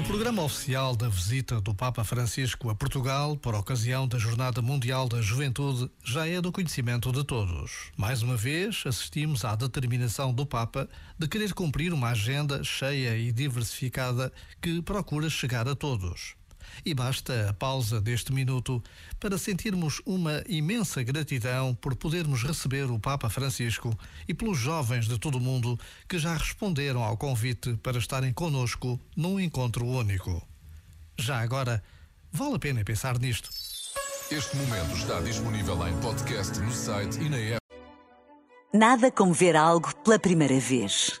O programa oficial da visita do Papa Francisco a Portugal, por ocasião da Jornada Mundial da Juventude, já é do conhecimento de todos. Mais uma vez, assistimos à determinação do Papa de querer cumprir uma agenda cheia e diversificada que procura chegar a todos. E basta a pausa deste minuto para sentirmos uma imensa gratidão por podermos receber o Papa Francisco e pelos jovens de todo o mundo que já responderam ao convite para estarem conosco num encontro único. Já agora, vale a pena pensar nisto. Este momento está disponível em podcast no site e na app. Nada como ver algo pela primeira vez.